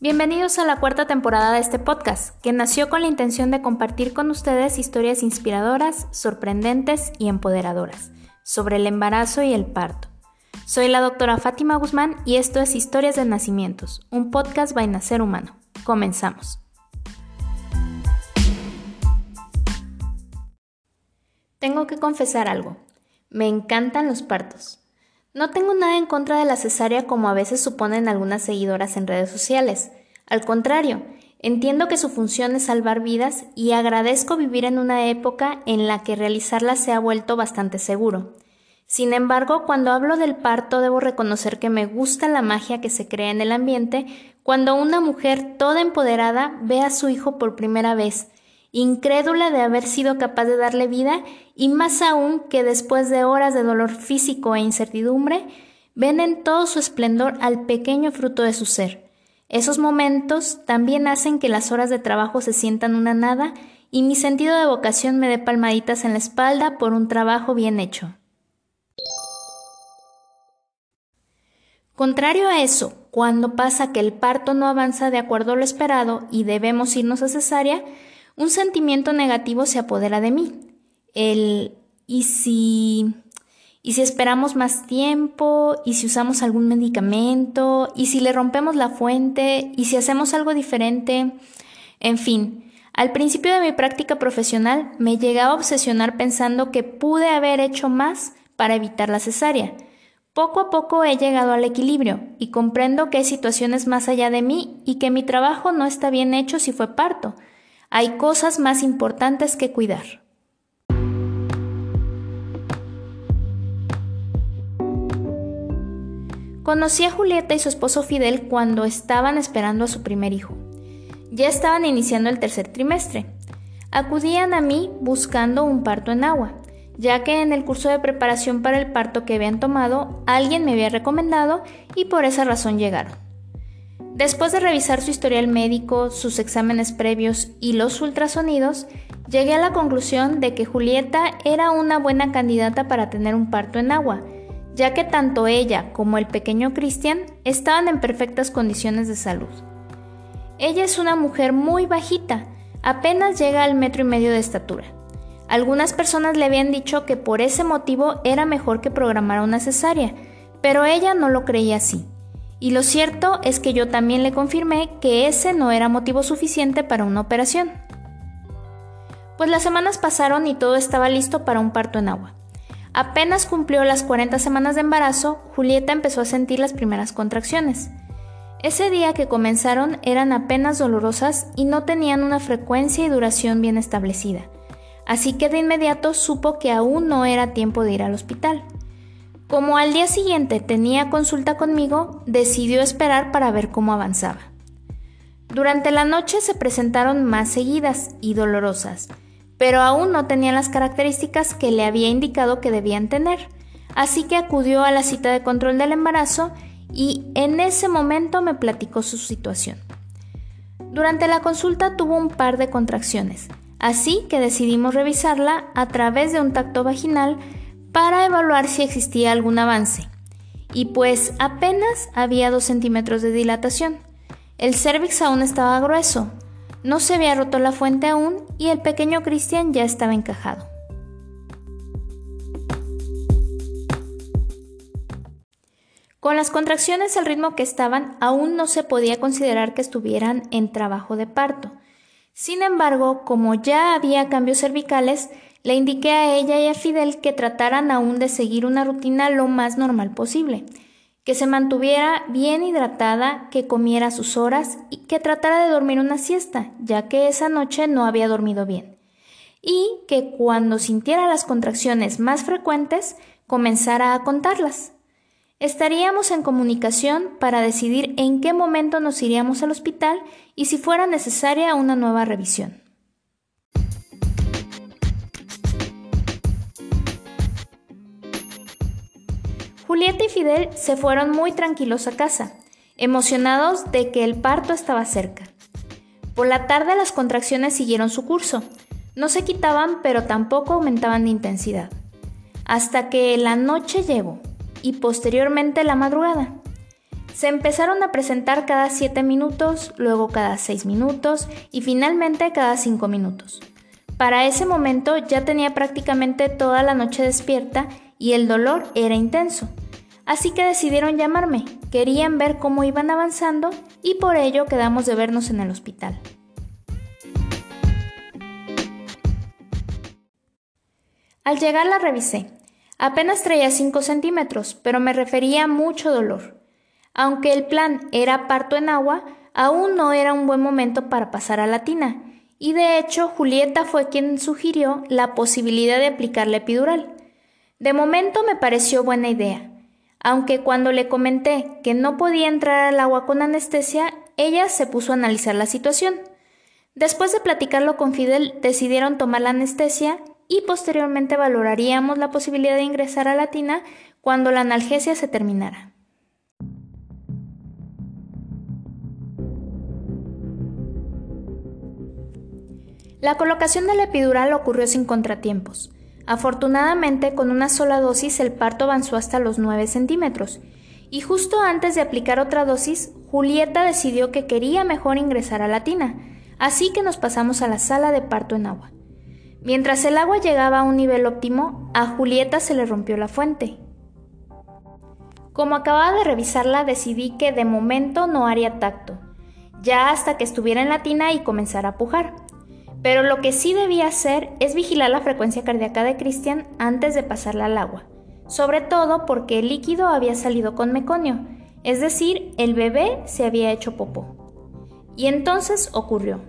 Bienvenidos a la cuarta temporada de este podcast, que nació con la intención de compartir con ustedes historias inspiradoras, sorprendentes y empoderadoras sobre el embarazo y el parto. Soy la doctora Fátima Guzmán y esto es Historias de Nacimientos, un podcast by Nacer Humano. Comenzamos. Tengo que confesar algo. Me encantan los partos. No tengo nada en contra de la cesárea como a veces suponen algunas seguidoras en redes sociales. Al contrario, entiendo que su función es salvar vidas y agradezco vivir en una época en la que realizarla se ha vuelto bastante seguro. Sin embargo, cuando hablo del parto debo reconocer que me gusta la magia que se crea en el ambiente cuando una mujer toda empoderada ve a su hijo por primera vez, incrédula de haber sido capaz de darle vida y más aún que después de horas de dolor físico e incertidumbre, ven en todo su esplendor al pequeño fruto de su ser. Esos momentos también hacen que las horas de trabajo se sientan una nada y mi sentido de vocación me dé palmaditas en la espalda por un trabajo bien hecho. Contrario a eso, cuando pasa que el parto no avanza de acuerdo a lo esperado y debemos irnos a cesárea, un sentimiento negativo se apodera de mí. El ¿y si y si esperamos más tiempo, y si usamos algún medicamento, y si le rompemos la fuente, y si hacemos algo diferente, en fin, al principio de mi práctica profesional me llegaba a obsesionar pensando que pude haber hecho más para evitar la cesárea. Poco a poco he llegado al equilibrio y comprendo que hay situaciones más allá de mí y que mi trabajo no está bien hecho si fue parto, hay cosas más importantes que cuidar. Conocí a Julieta y su esposo Fidel cuando estaban esperando a su primer hijo. Ya estaban iniciando el tercer trimestre. Acudían a mí buscando un parto en agua, ya que en el curso de preparación para el parto que habían tomado alguien me había recomendado y por esa razón llegaron. Después de revisar su historial médico, sus exámenes previos y los ultrasonidos, llegué a la conclusión de que Julieta era una buena candidata para tener un parto en agua, ya que tanto ella como el pequeño Cristian estaban en perfectas condiciones de salud. Ella es una mujer muy bajita, apenas llega al metro y medio de estatura. Algunas personas le habían dicho que por ese motivo era mejor que programara una cesárea, pero ella no lo creía así. Y lo cierto es que yo también le confirmé que ese no era motivo suficiente para una operación. Pues las semanas pasaron y todo estaba listo para un parto en agua. Apenas cumplió las 40 semanas de embarazo, Julieta empezó a sentir las primeras contracciones. Ese día que comenzaron eran apenas dolorosas y no tenían una frecuencia y duración bien establecida, así que de inmediato supo que aún no era tiempo de ir al hospital. Como al día siguiente tenía consulta conmigo, decidió esperar para ver cómo avanzaba. Durante la noche se presentaron más seguidas y dolorosas, pero aún no tenían las características que le había indicado que debían tener, así que acudió a la cita de control del embarazo y en ese momento me platicó su situación. Durante la consulta tuvo un par de contracciones, así que decidimos revisarla a través de un tacto vaginal para evaluar si existía algún avance. Y pues apenas había 2 centímetros de dilatación. El cervix aún estaba grueso, no se había roto la fuente aún y el pequeño Cristian ya estaba encajado. Con las contracciones al ritmo que estaban, aún no se podía considerar que estuvieran en trabajo de parto. Sin embargo, como ya había cambios cervicales, le indiqué a ella y a Fidel que trataran aún de seguir una rutina lo más normal posible, que se mantuviera bien hidratada, que comiera sus horas y que tratara de dormir una siesta, ya que esa noche no había dormido bien, y que cuando sintiera las contracciones más frecuentes comenzara a contarlas. Estaríamos en comunicación para decidir en qué momento nos iríamos al hospital y si fuera necesaria una nueva revisión. Julieta y Fidel se fueron muy tranquilos a casa, emocionados de que el parto estaba cerca. Por la tarde las contracciones siguieron su curso. No se quitaban, pero tampoco aumentaban de intensidad. Hasta que la noche llegó y posteriormente la madrugada. Se empezaron a presentar cada 7 minutos, luego cada 6 minutos y finalmente cada 5 minutos. Para ese momento ya tenía prácticamente toda la noche despierta y el dolor era intenso. Así que decidieron llamarme, querían ver cómo iban avanzando y por ello quedamos de vernos en el hospital. Al llegar la revisé. Apenas traía 5 centímetros, pero me refería a mucho dolor. Aunque el plan era parto en agua, aún no era un buen momento para pasar a la tina, y de hecho Julieta fue quien sugirió la posibilidad de aplicar la epidural. De momento me pareció buena idea, aunque cuando le comenté que no podía entrar al agua con anestesia, ella se puso a analizar la situación. Después de platicarlo con Fidel, decidieron tomar la anestesia y posteriormente valoraríamos la posibilidad de ingresar a la tina cuando la analgesia se terminara. La colocación de la epidural ocurrió sin contratiempos. Afortunadamente, con una sola dosis el parto avanzó hasta los 9 centímetros, y justo antes de aplicar otra dosis, Julieta decidió que quería mejor ingresar a la tina, así que nos pasamos a la sala de parto en agua. Mientras el agua llegaba a un nivel óptimo, a Julieta se le rompió la fuente. Como acababa de revisarla, decidí que de momento no haría tacto, ya hasta que estuviera en la tina y comenzara a pujar. Pero lo que sí debía hacer es vigilar la frecuencia cardíaca de Christian antes de pasarla al agua, sobre todo porque el líquido había salido con meconio, es decir, el bebé se había hecho popó. Y entonces ocurrió.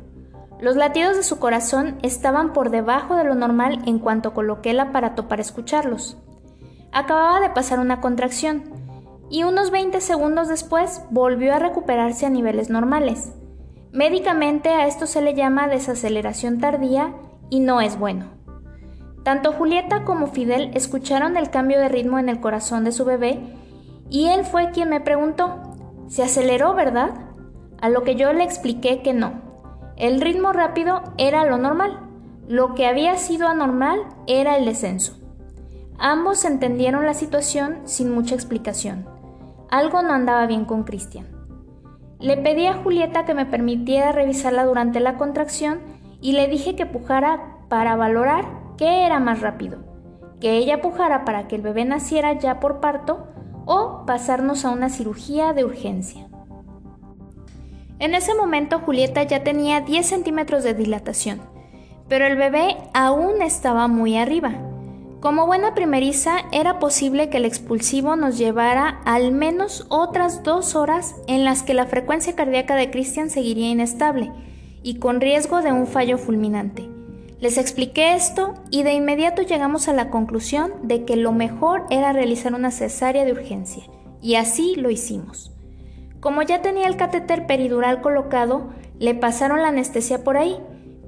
Los latidos de su corazón estaban por debajo de lo normal en cuanto coloqué el aparato para escucharlos. Acababa de pasar una contracción y unos 20 segundos después volvió a recuperarse a niveles normales. Médicamente a esto se le llama desaceleración tardía y no es bueno. Tanto Julieta como Fidel escucharon el cambio de ritmo en el corazón de su bebé y él fue quien me preguntó, ¿se aceleró, verdad? A lo que yo le expliqué que no. El ritmo rápido era lo normal. Lo que había sido anormal era el descenso. Ambos entendieron la situación sin mucha explicación. Algo no andaba bien con Cristian. Le pedí a Julieta que me permitiera revisarla durante la contracción y le dije que pujara para valorar qué era más rápido, que ella pujara para que el bebé naciera ya por parto o pasarnos a una cirugía de urgencia. En ese momento Julieta ya tenía 10 centímetros de dilatación, pero el bebé aún estaba muy arriba. Como buena primeriza, era posible que el expulsivo nos llevara al menos otras dos horas en las que la frecuencia cardíaca de Christian seguiría inestable y con riesgo de un fallo fulminante. Les expliqué esto y de inmediato llegamos a la conclusión de que lo mejor era realizar una cesárea de urgencia, y así lo hicimos. Como ya tenía el catéter peridural colocado, le pasaron la anestesia por ahí,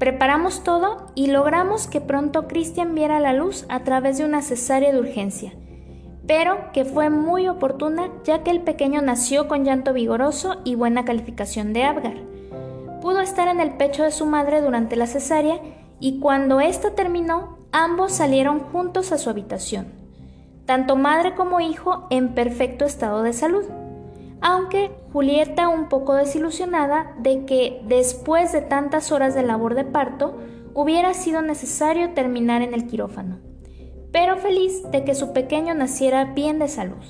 Preparamos todo y logramos que pronto Cristian viera la luz a través de una cesárea de urgencia, pero que fue muy oportuna ya que el pequeño nació con llanto vigoroso y buena calificación de Abgar. Pudo estar en el pecho de su madre durante la cesárea y cuando ésta terminó, ambos salieron juntos a su habitación, tanto madre como hijo en perfecto estado de salud aunque Julieta un poco desilusionada de que después de tantas horas de labor de parto hubiera sido necesario terminar en el quirófano, pero feliz de que su pequeño naciera bien de salud.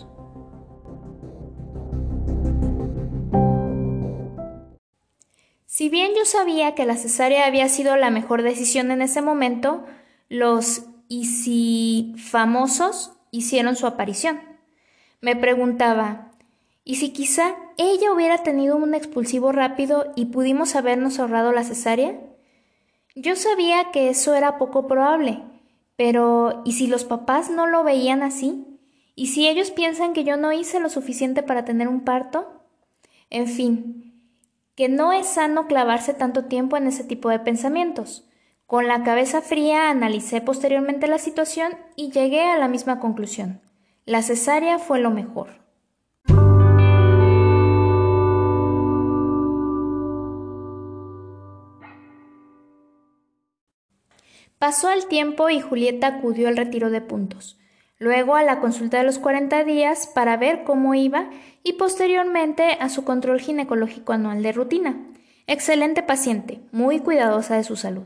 Si bien yo sabía que la cesárea había sido la mejor decisión en ese momento, los y si famosos hicieron su aparición. Me preguntaba, y si quizá ella hubiera tenido un expulsivo rápido y pudimos habernos ahorrado la cesárea? Yo sabía que eso era poco probable, pero ¿y si los papás no lo veían así? ¿Y si ellos piensan que yo no hice lo suficiente para tener un parto? En fin, que no es sano clavarse tanto tiempo en ese tipo de pensamientos. Con la cabeza fría analicé posteriormente la situación y llegué a la misma conclusión. La cesárea fue lo mejor. Pasó el tiempo y Julieta acudió al retiro de puntos. luego a la consulta de los 40 días para ver cómo iba y posteriormente a su control ginecológico anual de rutina. Excelente paciente, muy cuidadosa de su salud.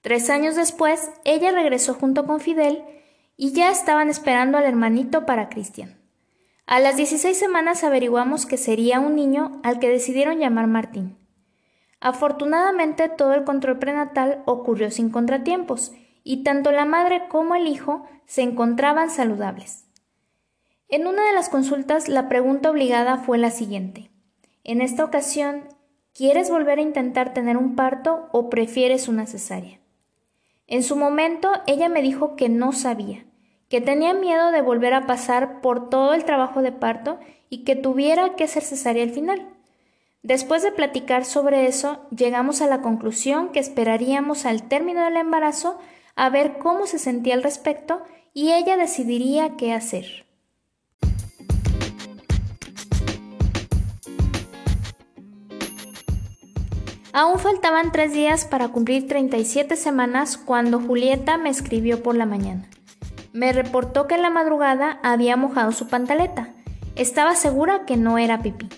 Tres años después, ella regresó junto con Fidel y ya estaban esperando al hermanito para Cristian. A las 16 semanas averiguamos que sería un niño al que decidieron llamar Martín. Afortunadamente todo el control prenatal ocurrió sin contratiempos y tanto la madre como el hijo se encontraban saludables. En una de las consultas la pregunta obligada fue la siguiente. En esta ocasión, ¿quieres volver a intentar tener un parto o prefieres una cesárea? En su momento ella me dijo que no sabía, que tenía miedo de volver a pasar por todo el trabajo de parto y que tuviera que ser cesárea al final. Después de platicar sobre eso, llegamos a la conclusión que esperaríamos al término del embarazo a ver cómo se sentía al respecto y ella decidiría qué hacer. Aún faltaban tres días para cumplir 37 semanas cuando Julieta me escribió por la mañana. Me reportó que en la madrugada había mojado su pantaleta. Estaba segura que no era pipí,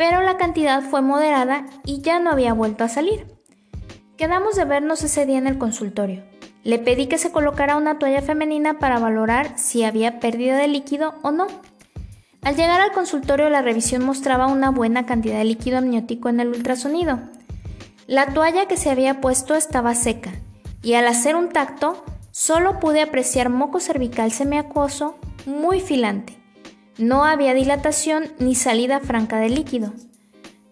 pero la cantidad fue moderada y ya no había vuelto a salir. Quedamos de vernos ese día en el consultorio. Le pedí que se colocara una toalla femenina para valorar si había pérdida de líquido o no. Al llegar al consultorio la revisión mostraba una buena cantidad de líquido amniótico en el ultrasonido. La toalla que se había puesto estaba seca y al hacer un tacto Solo pude apreciar moco cervical semiacuoso muy filante. No había dilatación ni salida franca de líquido.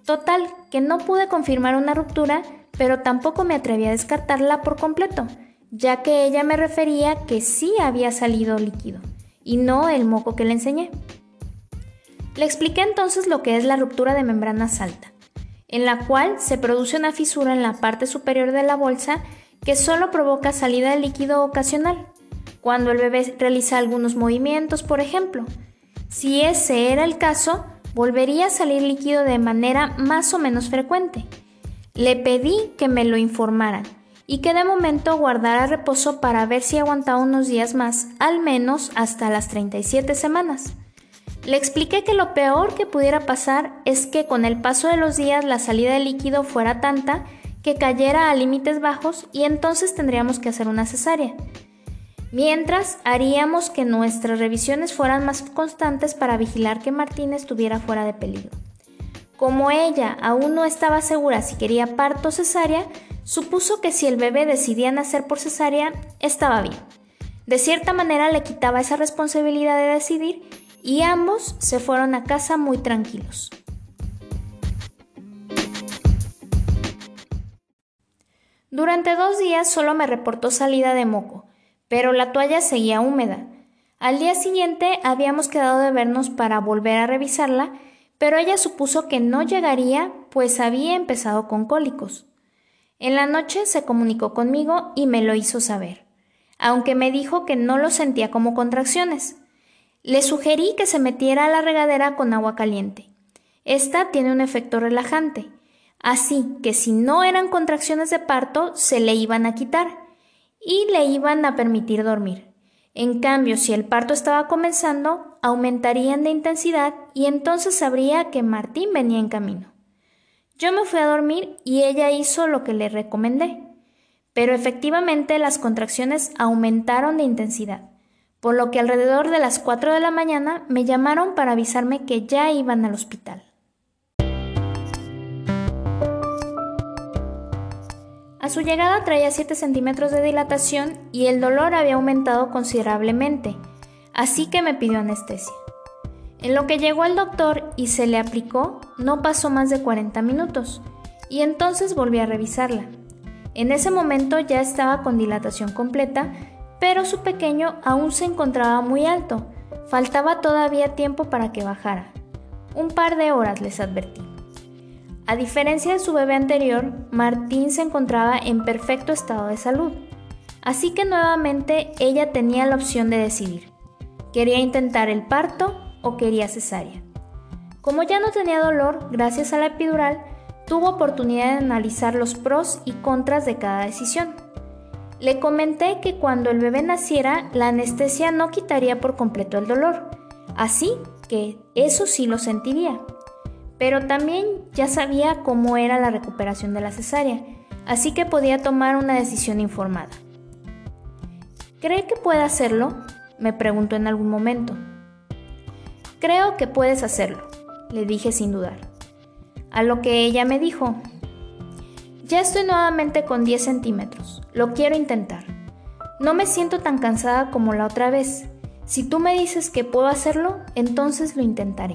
Total, que no pude confirmar una ruptura, pero tampoco me atreví a descartarla por completo, ya que ella me refería que sí había salido líquido, y no el moco que le enseñé. Le expliqué entonces lo que es la ruptura de membrana salta, en la cual se produce una fisura en la parte superior de la bolsa que solo provoca salida de líquido ocasional, cuando el bebé realiza algunos movimientos, por ejemplo. Si ese era el caso, volvería a salir líquido de manera más o menos frecuente. Le pedí que me lo informaran y que de momento guardara reposo para ver si aguantaba unos días más, al menos hasta las 37 semanas. Le expliqué que lo peor que pudiera pasar es que con el paso de los días la salida de líquido fuera tanta que cayera a límites bajos y entonces tendríamos que hacer una cesárea. Mientras, haríamos que nuestras revisiones fueran más constantes para vigilar que Martín estuviera fuera de peligro. Como ella aún no estaba segura si quería parto cesárea, supuso que si el bebé decidía nacer por cesárea, estaba bien. De cierta manera le quitaba esa responsabilidad de decidir y ambos se fueron a casa muy tranquilos. Durante dos días solo me reportó salida de moco, pero la toalla seguía húmeda. Al día siguiente habíamos quedado de vernos para volver a revisarla, pero ella supuso que no llegaría, pues había empezado con cólicos. En la noche se comunicó conmigo y me lo hizo saber, aunque me dijo que no lo sentía como contracciones. Le sugerí que se metiera a la regadera con agua caliente. Esta tiene un efecto relajante Así que si no eran contracciones de parto, se le iban a quitar y le iban a permitir dormir. En cambio, si el parto estaba comenzando, aumentarían de intensidad y entonces sabría que Martín venía en camino. Yo me fui a dormir y ella hizo lo que le recomendé. Pero efectivamente las contracciones aumentaron de intensidad, por lo que alrededor de las 4 de la mañana me llamaron para avisarme que ya iban al hospital. Su llegada traía 7 centímetros de dilatación y el dolor había aumentado considerablemente, así que me pidió anestesia. En lo que llegó el doctor y se le aplicó, no pasó más de 40 minutos, y entonces volví a revisarla. En ese momento ya estaba con dilatación completa, pero su pequeño aún se encontraba muy alto, faltaba todavía tiempo para que bajara. Un par de horas les advertí. A diferencia de su bebé anterior, Martín se encontraba en perfecto estado de salud, así que nuevamente ella tenía la opción de decidir. ¿Quería intentar el parto o quería cesárea? Como ya no tenía dolor, gracias a la epidural, tuvo oportunidad de analizar los pros y contras de cada decisión. Le comenté que cuando el bebé naciera, la anestesia no quitaría por completo el dolor, así que eso sí lo sentiría. Pero también ya sabía cómo era la recuperación de la cesárea, así que podía tomar una decisión informada. ¿Cree que puede hacerlo? me preguntó en algún momento. Creo que puedes hacerlo, le dije sin dudar. A lo que ella me dijo, ya estoy nuevamente con 10 centímetros, lo quiero intentar. No me siento tan cansada como la otra vez. Si tú me dices que puedo hacerlo, entonces lo intentaré.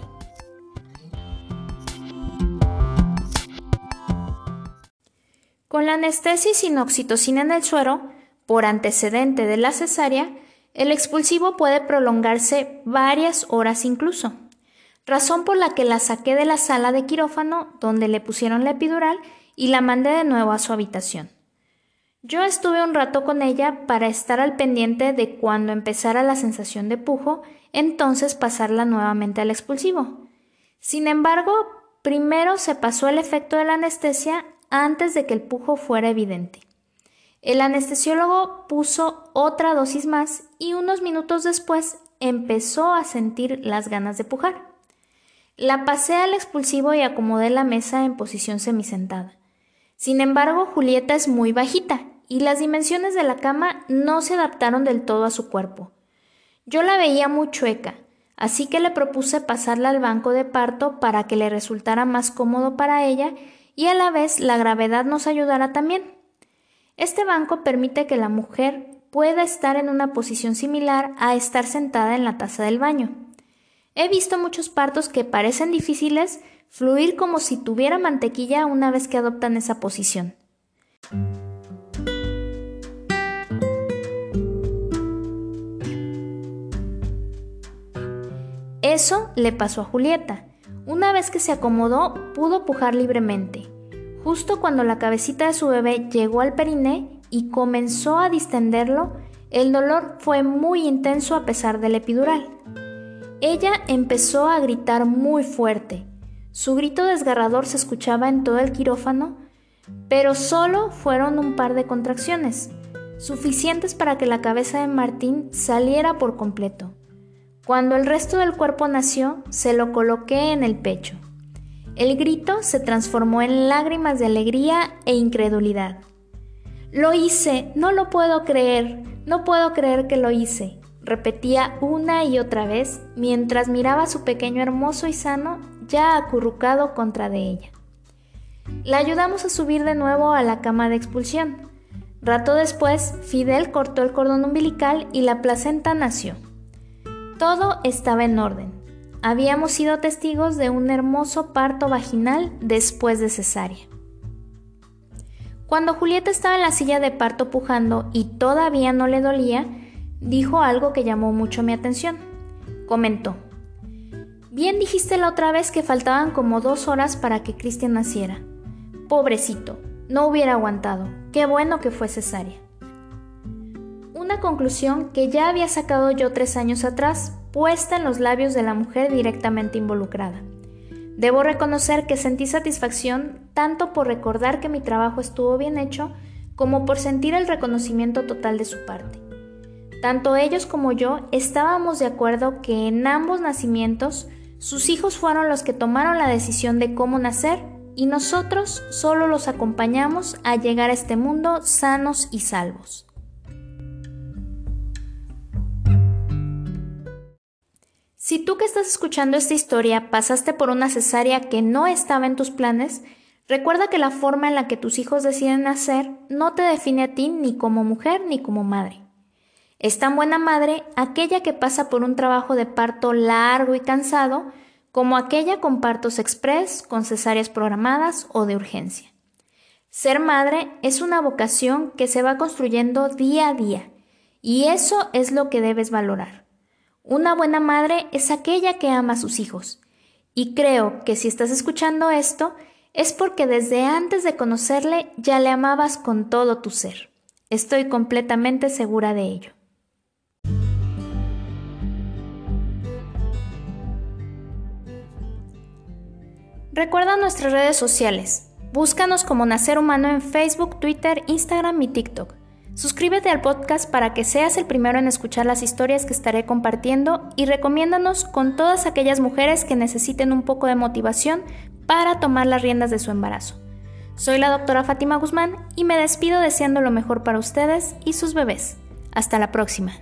Con la anestesia sin oxitocina en el suero, por antecedente de la cesárea, el expulsivo puede prolongarse varias horas incluso, razón por la que la saqué de la sala de quirófano donde le pusieron la epidural y la mandé de nuevo a su habitación. Yo estuve un rato con ella para estar al pendiente de cuando empezara la sensación de pujo, entonces pasarla nuevamente al expulsivo. Sin embargo, primero se pasó el efecto de la anestesia antes de que el pujo fuera evidente. El anestesiólogo puso otra dosis más y unos minutos después empezó a sentir las ganas de pujar. La pasé al expulsivo y acomodé la mesa en posición semisentada. Sin embargo, Julieta es muy bajita y las dimensiones de la cama no se adaptaron del todo a su cuerpo. Yo la veía muy chueca, así que le propuse pasarla al banco de parto para que le resultara más cómodo para ella y a la vez la gravedad nos ayudara también. Este banco permite que la mujer pueda estar en una posición similar a estar sentada en la taza del baño. He visto muchos partos que parecen difíciles fluir como si tuviera mantequilla una vez que adoptan esa posición. Eso le pasó a Julieta. Una vez que se acomodó, pudo pujar libremente. Justo cuando la cabecita de su bebé llegó al periné y comenzó a distenderlo, el dolor fue muy intenso a pesar del epidural. Ella empezó a gritar muy fuerte. Su grito desgarrador se escuchaba en todo el quirófano, pero solo fueron un par de contracciones, suficientes para que la cabeza de Martín saliera por completo. Cuando el resto del cuerpo nació, se lo coloqué en el pecho. El grito se transformó en lágrimas de alegría e incredulidad. Lo hice, no lo puedo creer, no puedo creer que lo hice, repetía una y otra vez mientras miraba a su pequeño hermoso y sano ya acurrucado contra de ella. La ayudamos a subir de nuevo a la cama de expulsión. Rato después, Fidel cortó el cordón umbilical y la placenta nació. Todo estaba en orden habíamos sido testigos de un hermoso parto vaginal después de cesárea. Cuando Julieta estaba en la silla de parto pujando y todavía no le dolía, dijo algo que llamó mucho mi atención. Comentó, Bien dijiste la otra vez que faltaban como dos horas para que Cristian naciera. Pobrecito, no hubiera aguantado. Qué bueno que fue cesárea. Una conclusión que ya había sacado yo tres años atrás, puesta en los labios de la mujer directamente involucrada. Debo reconocer que sentí satisfacción tanto por recordar que mi trabajo estuvo bien hecho, como por sentir el reconocimiento total de su parte. Tanto ellos como yo estábamos de acuerdo que en ambos nacimientos sus hijos fueron los que tomaron la decisión de cómo nacer y nosotros solo los acompañamos a llegar a este mundo sanos y salvos. Si tú que estás escuchando esta historia pasaste por una cesárea que no estaba en tus planes, recuerda que la forma en la que tus hijos deciden nacer no te define a ti ni como mujer ni como madre. Es tan buena madre aquella que pasa por un trabajo de parto largo y cansado como aquella con partos express, con cesáreas programadas o de urgencia. Ser madre es una vocación que se va construyendo día a día y eso es lo que debes valorar. Una buena madre es aquella que ama a sus hijos. Y creo que si estás escuchando esto, es porque desde antes de conocerle ya le amabas con todo tu ser. Estoy completamente segura de ello. Recuerda nuestras redes sociales. Búscanos como Nacer Humano en Facebook, Twitter, Instagram y TikTok. Suscríbete al podcast para que seas el primero en escuchar las historias que estaré compartiendo y recomiéndanos con todas aquellas mujeres que necesiten un poco de motivación para tomar las riendas de su embarazo. Soy la doctora Fátima Guzmán y me despido deseando lo mejor para ustedes y sus bebés. Hasta la próxima.